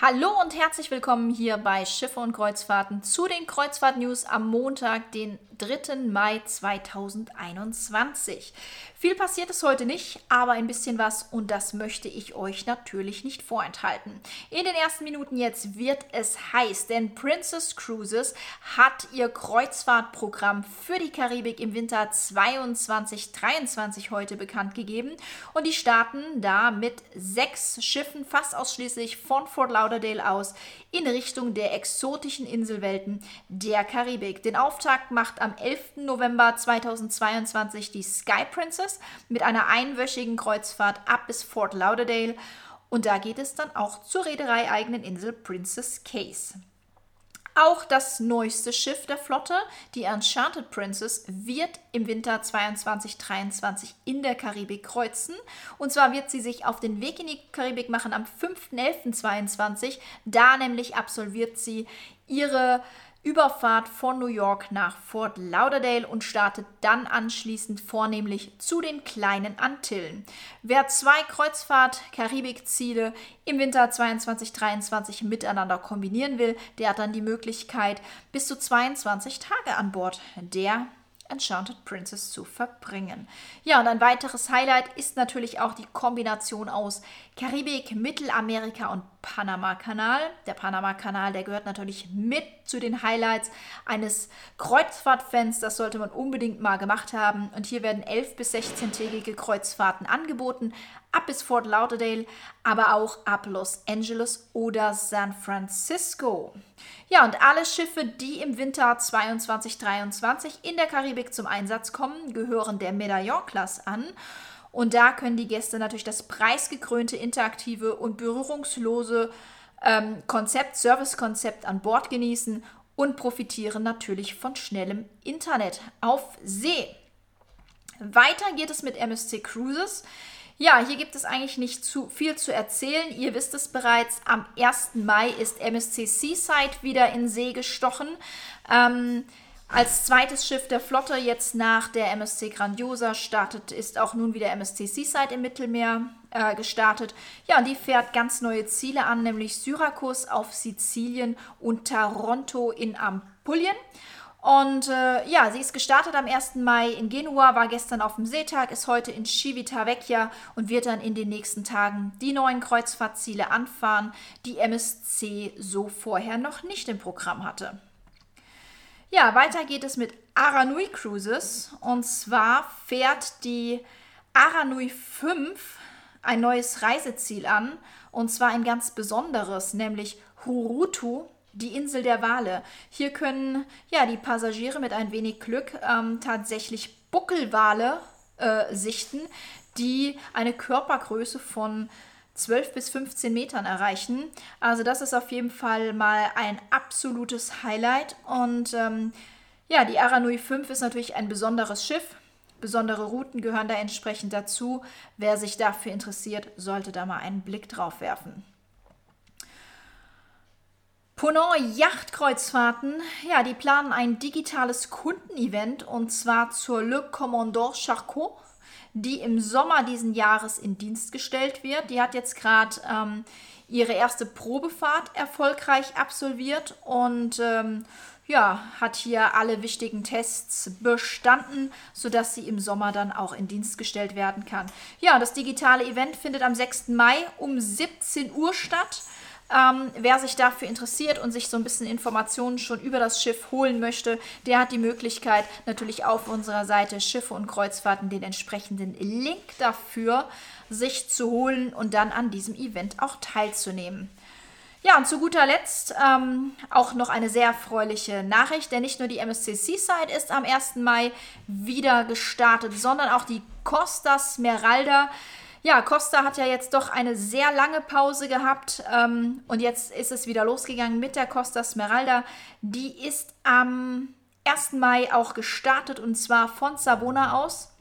Hallo und herzlich willkommen hier bei Schiffe und Kreuzfahrten zu den Kreuzfahrt-News am Montag, den 3. Mai 2021. Viel passiert es heute nicht, aber ein bisschen was und das möchte ich euch natürlich nicht vorenthalten. In den ersten Minuten jetzt wird es heiß, denn Princess Cruises hat ihr Kreuzfahrtprogramm für die Karibik im Winter 22-23 heute bekannt gegeben und die starten da mit sechs Schiffen fast ausschließlich von Fort Lauderdale aus in Richtung der exotischen Inselwelten der Karibik. Den Auftakt macht am 11. November 2022 die Sky Princess mit einer einwöchigen Kreuzfahrt ab bis Fort Lauderdale. Und da geht es dann auch zur Reederei eigenen Insel Princess Case. Auch das neueste Schiff der Flotte, die Enchanted Princess, wird im Winter 22-23 in der Karibik kreuzen. Und zwar wird sie sich auf den Weg in die Karibik machen am 5.11.22. Da nämlich absolviert sie ihre Überfahrt von New York nach Fort Lauderdale und startet dann anschließend vornehmlich zu den kleinen Antillen. Wer zwei Kreuzfahrt-Karibik-Ziele im Winter 22-23 miteinander kombinieren will, der hat dann die Möglichkeit, bis zu 22 Tage an Bord der Enchanted Princess zu verbringen. Ja, und ein weiteres Highlight ist natürlich auch die Kombination aus Karibik, Mittelamerika und Panama-Kanal. Der Panama-Kanal, der gehört natürlich mit zu den Highlights eines Kreuzfahrtfans. Das sollte man unbedingt mal gemacht haben. Und hier werden 11 bis 16-tägige Kreuzfahrten angeboten, ab bis Fort Lauderdale, aber auch ab Los Angeles oder San Francisco. Ja, und alle Schiffe, die im Winter 22-23 in der Karibik zum Einsatz kommen, gehören der Medaillon-Klasse an. Und da können die Gäste natürlich das preisgekrönte, interaktive und berührungslose ähm, Konzept, Servicekonzept an Bord genießen und profitieren natürlich von schnellem Internet auf See. Weiter geht es mit MSC Cruises. Ja, hier gibt es eigentlich nicht zu viel zu erzählen. Ihr wisst es bereits, am 1. Mai ist MSC Seaside wieder in See gestochen. Ähm, als zweites Schiff der Flotte jetzt nach der MSC Grandiosa startet, ist auch nun wieder MSC Seaside im Mittelmeer äh, gestartet. Ja, und die fährt ganz neue Ziele an, nämlich Syrakus auf Sizilien und Taranto in Ampulien. Und äh, ja, sie ist gestartet am 1. Mai in Genua, war gestern auf dem Seetag, ist heute in Civitavecchia und wird dann in den nächsten Tagen die neuen Kreuzfahrtziele anfahren, die MSC so vorher noch nicht im Programm hatte. Ja, weiter geht es mit Aranui Cruises. Und zwar fährt die Aranui 5 ein neues Reiseziel an. Und zwar ein ganz besonderes, nämlich Hurutu, die Insel der Wale. Hier können ja die Passagiere mit ein wenig Glück ähm, tatsächlich Buckelwale äh, sichten, die eine Körpergröße von 12 bis 15 Metern erreichen. Also das ist auf jeden Fall mal ein absolutes Highlight. Und ähm, ja, die Aranui 5 ist natürlich ein besonderes Schiff. Besondere Routen gehören da entsprechend dazu. Wer sich dafür interessiert, sollte da mal einen Blick drauf werfen. Ponant Yachtkreuzfahrten, ja, die planen ein digitales Kundenevent und zwar zur Le Commandant Charcot die im Sommer diesen Jahres in Dienst gestellt wird. Die hat jetzt gerade ähm, ihre erste Probefahrt erfolgreich absolviert und ähm, ja, hat hier alle wichtigen Tests bestanden, sodass sie im Sommer dann auch in Dienst gestellt werden kann. Ja, das digitale Event findet am 6. Mai um 17 Uhr statt. Ähm, wer sich dafür interessiert und sich so ein bisschen Informationen schon über das Schiff holen möchte, der hat die Möglichkeit, natürlich auf unserer Seite Schiffe und Kreuzfahrten den entsprechenden Link dafür sich zu holen und dann an diesem Event auch teilzunehmen. Ja, und zu guter Letzt ähm, auch noch eine sehr erfreuliche Nachricht, denn nicht nur die MSC Seaside ist am 1. Mai wieder gestartet, sondern auch die Costa Smeralda ja, Costa hat ja jetzt doch eine sehr lange Pause gehabt ähm, und jetzt ist es wieder losgegangen mit der Costa Smeralda. Die ist am 1. Mai auch gestartet und zwar von Savona aus.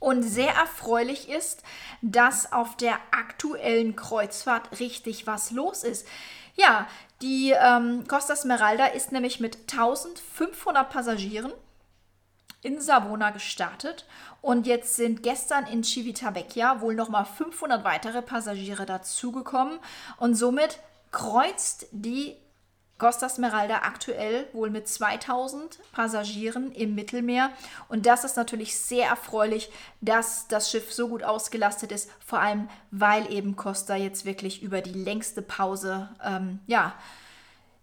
Und sehr erfreulich ist, dass auf der aktuellen Kreuzfahrt richtig was los ist. Ja, die ähm, Costa Smeralda ist nämlich mit 1500 Passagieren in Savona gestartet und jetzt sind gestern in Civitavecchia wohl nochmal 500 weitere Passagiere dazugekommen und somit kreuzt die Costa Smeralda aktuell wohl mit 2000 Passagieren im Mittelmeer. Und das ist natürlich sehr erfreulich, dass das Schiff so gut ausgelastet ist, vor allem weil eben Costa jetzt wirklich über die längste Pause, ähm, ja,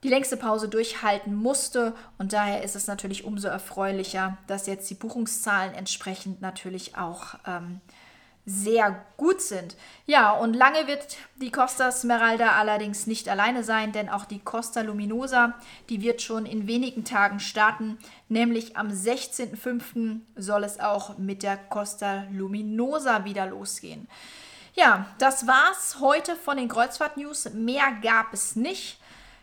die längste Pause durchhalten musste. Und daher ist es natürlich umso erfreulicher, dass jetzt die Buchungszahlen entsprechend natürlich auch ähm, sehr gut sind. Ja, und lange wird die Costa Smeralda allerdings nicht alleine sein, denn auch die Costa Luminosa, die wird schon in wenigen Tagen starten, nämlich am 16.05. soll es auch mit der Costa Luminosa wieder losgehen. Ja, das war's heute von den Kreuzfahrt-News. Mehr gab es nicht.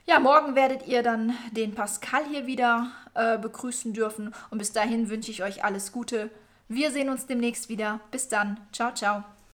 Ja, morgen werdet ihr dann den Pascal hier wieder äh, begrüßen dürfen. Und bis dahin wünsche ich euch alles Gute. Wir sehen uns demnächst wieder. Bis dann. Ciao, ciao.